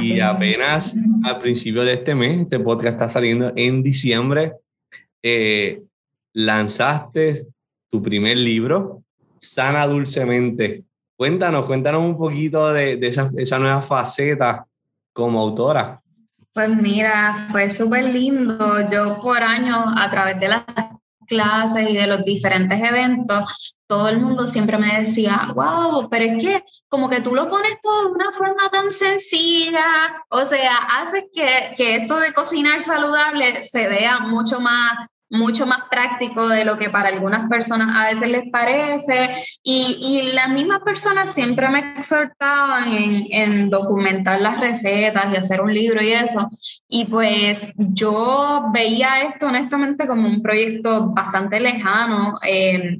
y apenas al principio de este mes, este podcast está saliendo en diciembre, eh, lanzaste tu primer libro, Sana Dulcemente. Cuéntanos, cuéntanos un poquito de, esa, nueva faceta como autora. Pues mira, fue súper lindo. Yo por años, a través de las clases y de los diferentes eventos, todo el mundo siempre me decía, wow, pero es que como que tú lo pones todo de una forma tan sencilla, o sea, haces que, que esto de cocinar saludable se vea mucho más mucho más práctico de lo que para algunas personas a veces les parece. Y, y las mismas personas siempre me exhortaban en, en, documentar las recetas y hacer un libro y eso. Y pues yo veía esto honestamente como un proyecto bastante lejano. Eh,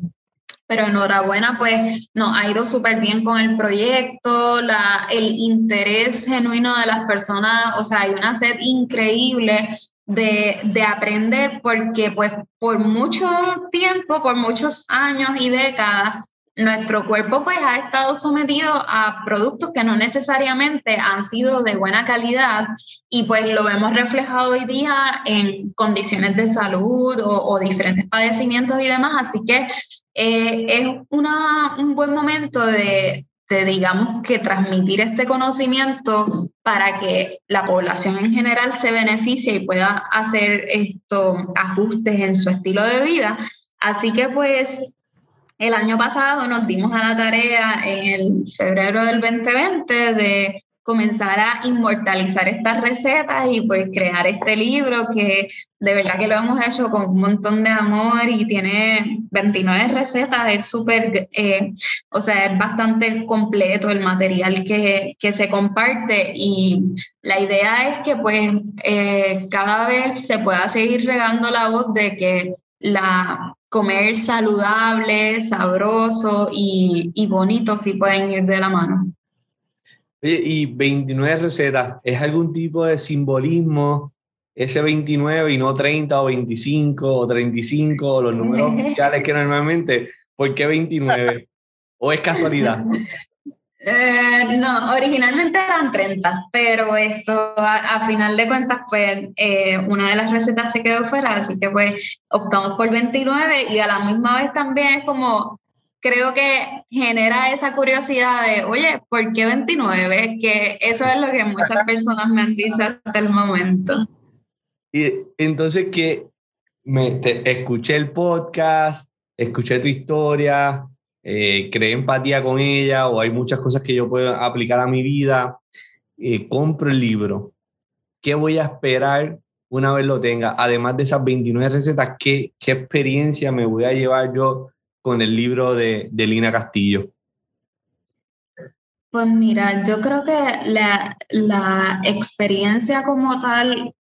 pero enhorabuena, pues nos ha ido súper bien con el proyecto, la, el interés genuino de las personas, o sea, hay una sed increíble de, de, aprender porque pues por mucho tiempo, por muchos años y décadas, nuestro cuerpo pues ha estado sometido a productos que no necesariamente han sido de buena calidad y pues lo vemos reflejado hoy día en condiciones de salud o, diferentes padecimientos y demás, así que eh, es una, un buen momento de, de, digamos, que transmitir este conocimiento para que la población en general se beneficie y pueda hacer estos ajustes en su estilo de vida. Así que pues el año pasado nos dimos a la tarea en el febrero del 2020 de comenzar a inmortalizar estas recetas y pues crear este libro que de verdad que lo hemos hecho con un montón de amor y tiene 29 recetas, es súper, eh, o sea, es bastante completo el material que, que, se comparte y la idea es que pues eh, cada vez se pueda seguir regando la voz de que la comer saludable, sabroso y, y bonito sí pueden ir de la mano y 29 recetas, ¿es algún tipo de simbolismo ese 29 y no 30 o 25 o 35 o los números oficiales que normalmente? ¿Por qué 29? ¿O es casualidad? Eh, no, originalmente eran 30, pero esto a, final de cuentas, pues eh, una de las recetas se quedó fuera, así que pues optamos por 29 y a la misma vez también es como creo que genera esa curiosidad de, oye, ¿por qué 29? Que eso es lo que muchas personas me han dicho hasta el momento. Y entonces que me, escuché el podcast, escuché tu historia, eh, creé empatía con ella o hay muchas cosas que yo puedo aplicar a mi vida, eh, compro el libro. ¿Qué voy a esperar una vez lo tenga? Además de esas 29 recetas, ¿qué, qué experiencia me voy a llevar yo con el libro de, de Lina Castillo? Pues mira, yo creo que la, la, experiencia como tal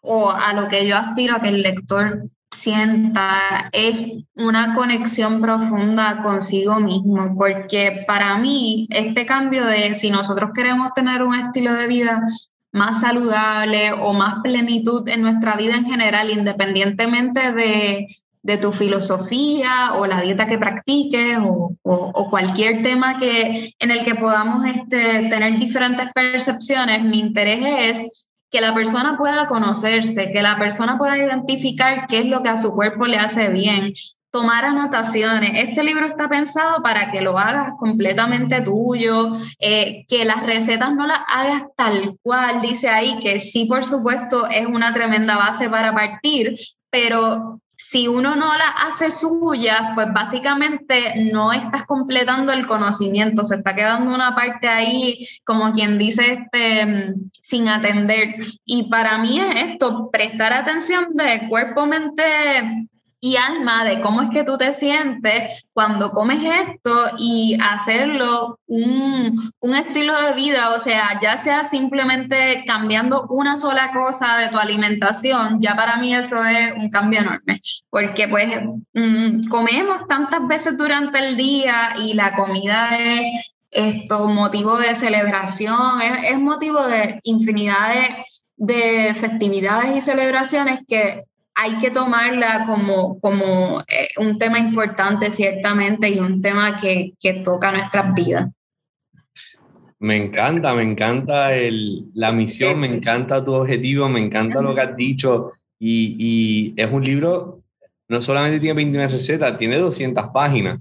o a lo que yo aspiro a que el lector sienta es una conexión profunda consigo mismo, porque para mí este cambio de si nosotros queremos tener un estilo de vida más saludable o más plenitud en nuestra vida en general, independientemente de de tu filosofía o la dieta que practiques o, cualquier tema que, en el que podamos este, tener diferentes percepciones, mi interés es que la persona pueda conocerse, que la persona pueda identificar qué es lo que a su cuerpo le hace bien, tomar anotaciones. Este libro está pensado para que lo hagas completamente tuyo, eh, que las recetas no las hagas tal cual, dice ahí, que sí, por supuesto, es una tremenda base para partir, pero si uno no la hace suya, pues básicamente no estás completando el conocimiento, se está quedando una parte ahí, como quien dice, este, sin atender. Y para mí es esto, prestar atención de cuerpo, mente y alma de cómo es que tú te sientes cuando comes esto y hacerlo un, un, estilo de vida, o sea, ya sea simplemente cambiando una sola cosa de tu alimentación, ya para mí eso es un cambio enorme, porque pues mm, comemos tantas veces durante el día y la comida es esto motivo de celebración, es, es motivo de infinidad de, de festividades y celebraciones que hay que tomarla como, como eh, un tema importante ciertamente y un tema que, que toca nuestras vidas. Me encanta, me encanta el, la misión, me encanta tu objetivo, me encanta lo que has dicho y, y es un libro, no solamente tiene 29 recetas, tiene 200 páginas,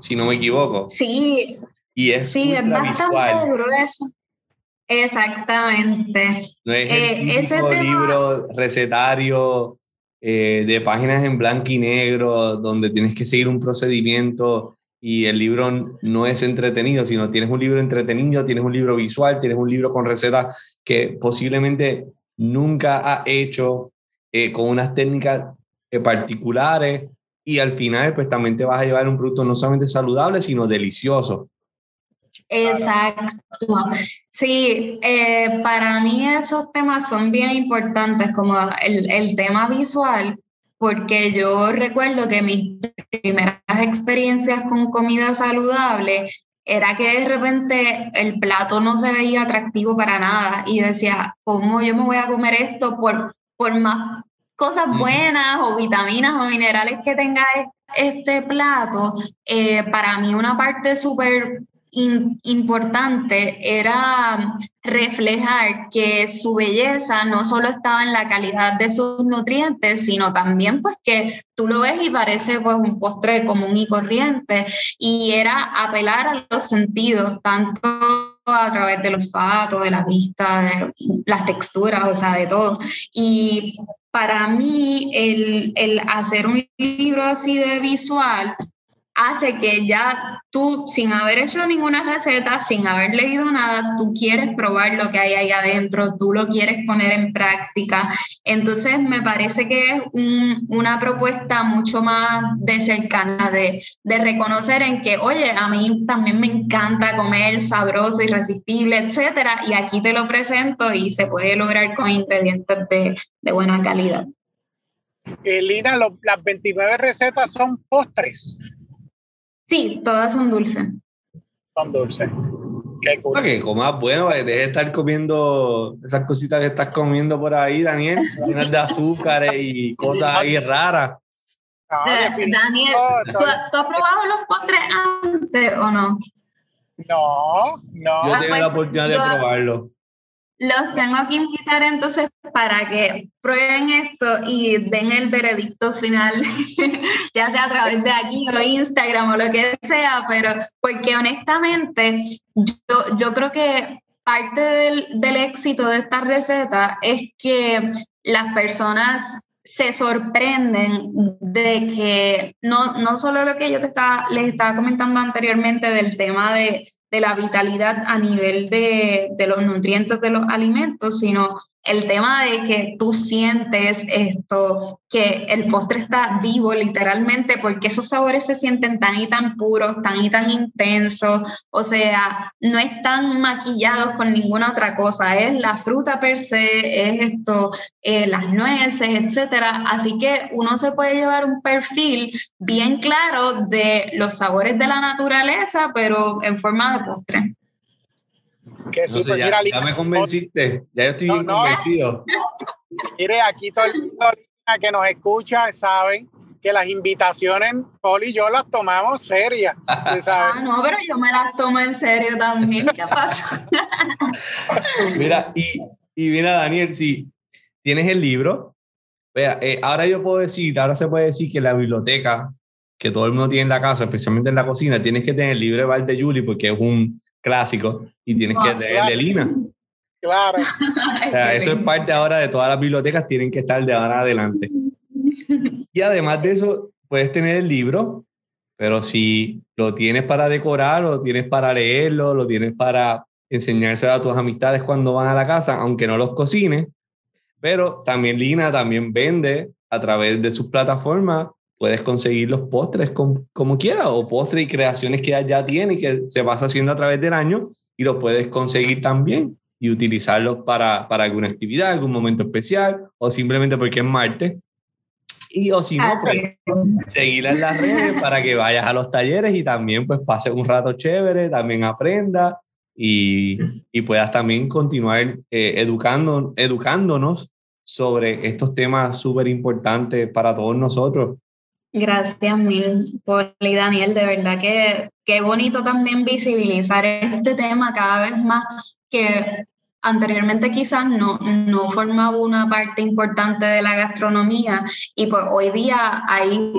si no me equivoco. Sí, y es, sí, es bastante grueso. Exactamente. No es el eh, ese libro recetario eh, de páginas en blanco y negro, donde tienes que seguir un procedimiento y el libro no es entretenido, sino tienes un libro entretenido, tienes un libro visual, tienes un libro con recetas que posiblemente nunca ha hecho eh, con unas técnicas eh, particulares y al final pues también te vas a llevar un producto no solamente saludable, sino delicioso. Exacto. Sí, eh, para mí esos temas son bien importantes, como el, el, tema visual, porque yo recuerdo que mis primeras experiencias con comida saludable era que de repente el plato no se veía atractivo para nada y yo decía, ¿cómo yo me voy a comer esto por, por más cosas buenas o vitaminas o minerales que tenga este plato? Eh, para mí una parte súper importante era reflejar que su belleza no solo estaba en la calidad de sus nutrientes, sino también pues que tú lo ves y parece pues un postre común y corriente y era apelar a los sentidos, tanto a través del olfato, de la vista, de las texturas, o sea, de todo. Y para mí el, el hacer un libro así de visual hace que ya tú, sin haber hecho ninguna receta, sin haber leído nada, tú quieres probar lo que hay ahí adentro, tú lo quieres poner en práctica. Entonces, me parece que es una propuesta mucho más cercana, de, reconocer en que, oye, a mí también me encanta comer sabroso, irresistible, etcétera, y aquí te lo presento y se puede lograr con ingredientes de, de buena calidad. Eh, Lina, las 29 recetas son postres. Sí, todas son dulces. Son dulces. Qué cool. que comas bueno, deje de estar comiendo esas cositas que estás comiendo por ahí, Daniel, llenas de azúcares y cosas ahí raras. Daniel, ¿tú, has probado los postres antes o no? No, no. Yo tengo la pues, oportunidad de probarlo. Los tengo que invitar entonces para que prueben esto y den el veredicto final, ya sea a través de aquí o Instagram o lo que sea, pero porque honestamente yo, yo creo que parte del, del éxito de esta receta es que las personas se sorprenden de que no, no solo lo que yo te estaba, les estaba comentando anteriormente del tema de de la vitalidad a nivel de, de, los nutrientes de los alimentos, sino el tema de que tú sientes esto, que el postre está vivo literalmente, porque esos sabores se sienten tan y tan puros, tan y tan intensos, o sea, no están maquillados con ninguna otra cosa, es la fruta per se, es esto, eh, las nueces, etcétera. Así que uno se puede llevar un perfil bien claro de los sabores de la naturaleza, pero en forma de postre. Que super, ya, ya, me convenciste, ya yo estoy bien convencido. Mire, aquí todo el mundo que nos escucha saben que las invitaciones, Poli y yo las tomamos serias. Ah, no, pero yo me las tomo en serio también. ¿Qué pasa? mira, y, y mira, Daniel, si tienes el libro, vea, eh, ahora yo puedo decir, ahora se puede decir que la biblioteca que todo el mundo tiene en la casa, especialmente en la cocina, tienes que tener el libro de Val de Julie porque es un clásico y tienes que tener de Lina. Claro. eso es parte ahora de todas las bibliotecas, tienen que estar de ahora adelante. Y además de eso, puedes tener el libro, pero si lo tienes para decorar, lo tienes para leerlo, lo tienes para enseñárselo a tus amistades cuando van a la casa, aunque no los cocines, pero también Lina también vende a través de sus plataformas puedes conseguir los postres como, como quieras o postres y creaciones que ya tiene y que se vas haciendo a través del año y los puedes conseguir también y utilizarlos para, para alguna actividad, algún momento especial o simplemente porque es martes. Y o si no, pues, seguir en las redes para que vayas a los talleres y también pues pases un rato chévere, también aprenda y, y puedas también continuar eh, educando, educándonos sobre estos temas súper importantes para todos nosotros Gracias mil, y Daniel. De verdad que qué bonito también visibilizar este tema cada vez más que anteriormente quizás no, no formaba una parte importante de la gastronomía y pues hoy día hay,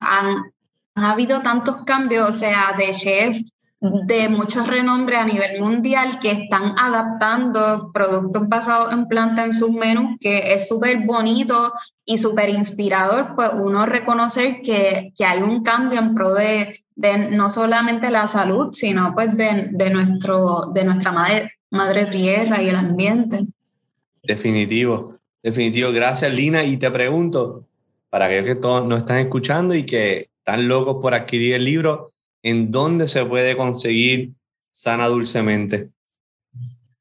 han, han habido tantos cambios, o sea, de chef de mucho renombre a nivel mundial que están adaptando productos basados en planta en sus menús, que es súper bonito y súper inspirador, pues uno reconocer que, que, hay un cambio en pro de, de, no solamente la salud, sino pues de, de nuestro, de nuestra madre, madre tierra y el ambiente. Definitivo, definitivo. Gracias, Lina. Y te pregunto, para aquellos que todos nos están escuchando y que están locos por adquirir el libro, ¿en dónde se puede conseguir Sana Dulcemente?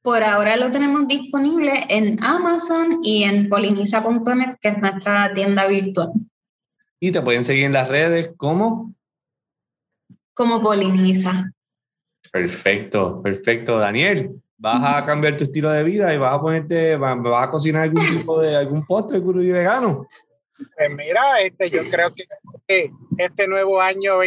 Por ahora lo tenemos disponible en Amazon y en poliniza.net, que es nuestra tienda virtual. Y te pueden seguir en las redes como como Poliniza. Perfecto, perfecto. Daniel, vas a cambiar tu estilo de vida y vas a ponerte, vas, a cocinar algún tipo de algún postre y vegano. Pues mira, este, yo creo que este nuevo año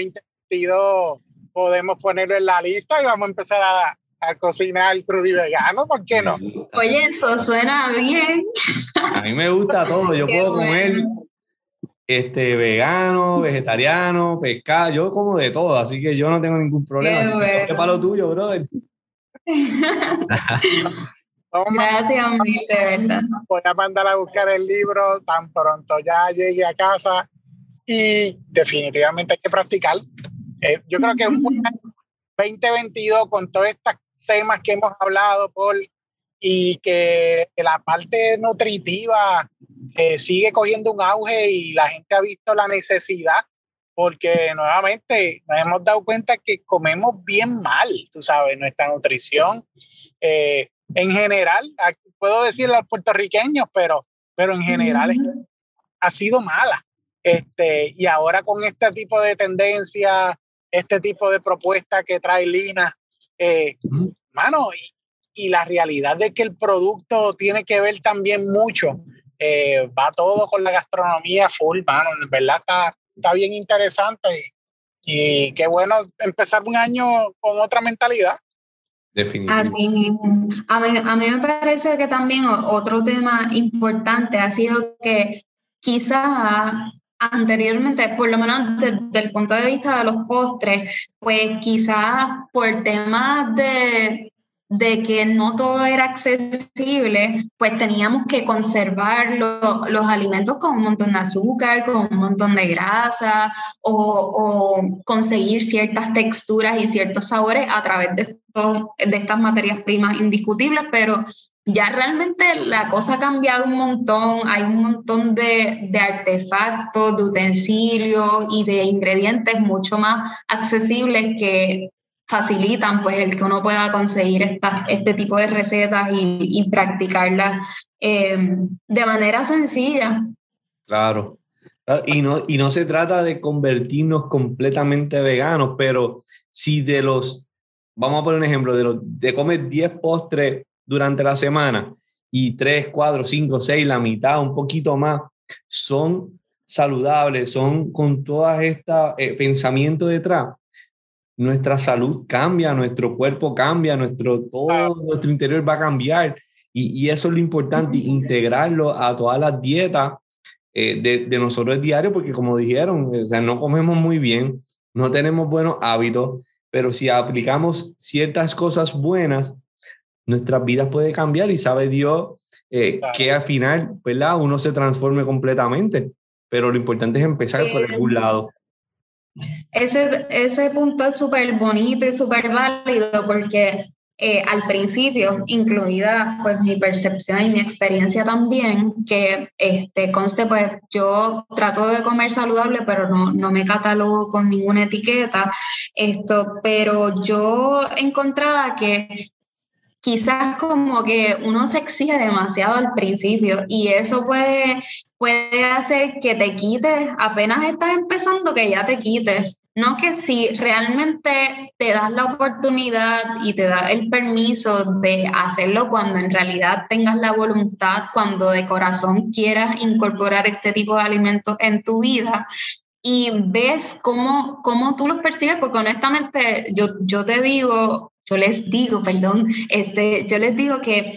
2022 podemos ponerlo en la lista y vamos a empezar a, a cocinar crudo y vegano, ¿por qué no? Oye, eso suena bien. A mí me gusta todo, yo puedo comer este, vegano, vegetariano, pescado, yo como de todo, así que yo no tengo ningún problema. Qué, ¿Qué para lo tuyo, brother? Gracias, mil, de verdad. Voy a mandar a buscar el libro tan pronto ya llegue a casa y definitivamente hay que practicar. Eh, yo creo que es un 2022 con todos estos temas que hemos hablado, Paul, y que la parte nutritiva eh, sigue cogiendo un auge y la gente ha visto la necesidad porque nuevamente nos hemos dado cuenta que comemos bien mal, tú sabes, nuestra nutrición. Eh, en general, puedo decirle a los puertorriqueños, pero, pero en general ha sido mala. Este, y ahora con este tipo de tendencia, este tipo de propuesta que trae Lina, eh, mano, y, y, la realidad de que el producto tiene que ver también mucho eh, va todo con la gastronomía full, mano. En verdad está, está bien interesante y, y qué bueno empezar un año con otra mentalidad. Definitivamente. Así mismo. A mí, a mí me parece que también otro tema importante ha sido que quizás anteriormente, por lo menos desde el punto de vista de los postres, pues quizás por temas de de que no todo era accesible, pues teníamos que conservar los alimentos con un montón de azúcar, con un montón de grasa o, conseguir ciertas texturas y ciertos sabores a través de, de estas materias primas indiscutibles, pero ya realmente la cosa ha cambiado un montón, hay un montón de, de, artefactos, de utensilios y de ingredientes mucho más accesibles que facilitan pues el que uno pueda conseguir esta, este tipo de recetas y, y practicarlas eh, de manera sencilla. Claro. Ah, y no, y no se trata de convertirnos completamente veganos, pero si de los, vamos a poner un ejemplo, de, los, de comer 10 postres durante la semana y 3, 4, 5, 6, la mitad, un poquito más, son saludables, son con todas estas eh, pensamientos detrás, nuestra salud cambia, nuestro cuerpo cambia, nuestro, todo nuestro interior va a cambiar. Y, y eso es lo importante, integrarlo a todas las dietas eh, de, de, nosotros diario, porque como dijeron, o sea, no comemos muy bien, no tenemos buenos hábitos, pero si aplicamos ciertas cosas buenas, nuestras vidas pueden cambiar y sabe Dios eh, que al final, ¿verdad? Uno se transforme completamente, pero lo importante es empezar por algún lado. Ese, ese punto es súper bonito y súper válido porque eh, al principio, incluida pues mi percepción y mi experiencia también, que este, conste pues yo trato de comer saludable, pero no, no me catalogo con ninguna etiqueta, esto, pero yo encontraba que quizás como que uno se exige demasiado al principio y eso puede, puede hacer que te quites, apenas estás empezando, que ya te quites. No que si realmente te das la oportunidad y te das el permiso de hacerlo cuando en realidad tengas la voluntad, cuando de corazón quieras incorporar este tipo de alimentos en tu vida, y ves cómo, cómo tú los percibes, porque honestamente yo, yo te digo, yo les digo, perdón, este, yo les digo que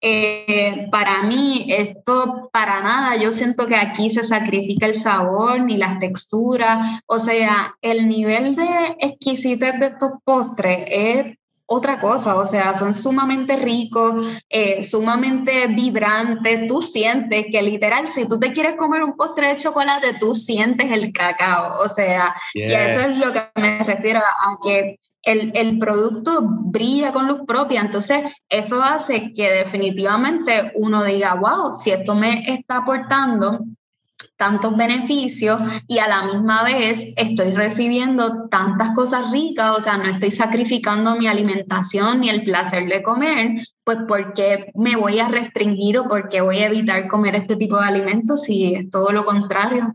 eh, para mí esto para nada, yo siento que aquí se sacrifica el sabor ni las texturas, o sea, el nivel de exquisitez de estos postres es otra cosa, o sea, son sumamente ricos, eh, sumamente vibrantes, tú sientes que literal, si tú te quieres comer un postre de chocolate, tú sientes el cacao, o sea, y a eso es lo que me refiero, a que el, el, producto brilla con luz propia, entonces eso hace que definitivamente uno diga, wow, si esto me está aportando tantos beneficios y a la misma vez estoy recibiendo tantas cosas ricas, o sea, no estoy sacrificando mi alimentación ni el placer de comer, pues porque me voy a restringir o porque voy a evitar comer este tipo de alimentos si es todo lo contrario.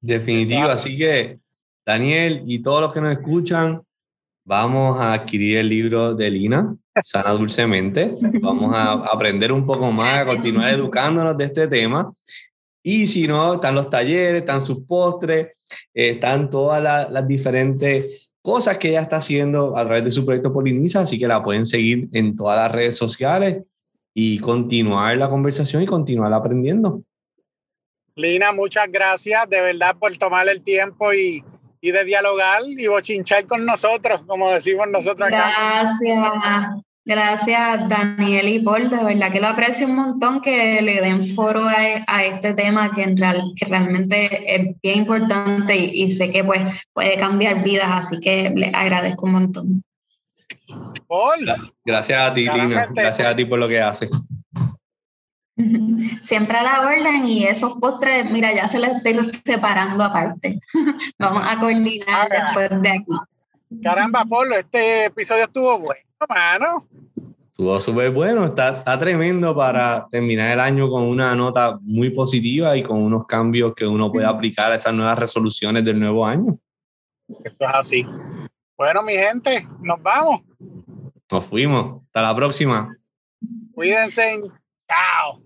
Definitivo, así que Daniel y todos los que nos escuchan, vamos a adquirir el libro de Lina, Sana Dulcemente. Vamos a aprender un poco más, a continuar educándonos de este tema. Y si no, están los talleres, están sus postres, están todas las, diferentes cosas que ella está haciendo a través de su proyecto Poliniza, así que la pueden seguir en todas las redes sociales y continuar la conversación y continuar aprendiendo. Lina, muchas gracias de verdad por tomar el tiempo y y de dialogar y bochinchar con nosotros, como decimos nosotros acá. Gracias, gracias Daniel y Paul, de verdad que lo aprecio un montón que le den foro a, este tema que, en real, que realmente es bien importante y, sé que pues, puede cambiar vidas, así que le agradezco un montón. Paul. Gracias a ti, Lina, gracias a ti por lo que haces. Siempre a la orden y esos postres, mira, ya se los estoy separando aparte. Vamos a coordinar después de aquí. Caramba, Polo, este episodio estuvo bueno, mano. Estuvo súper bueno, está, está tremendo para terminar el año con una nota muy positiva y con unos cambios que uno puede aplicar a esas nuevas resoluciones del nuevo año. Eso es así. Bueno, mi gente, nos vamos. Nos fuimos. Hasta la próxima. Cuídense. Chao.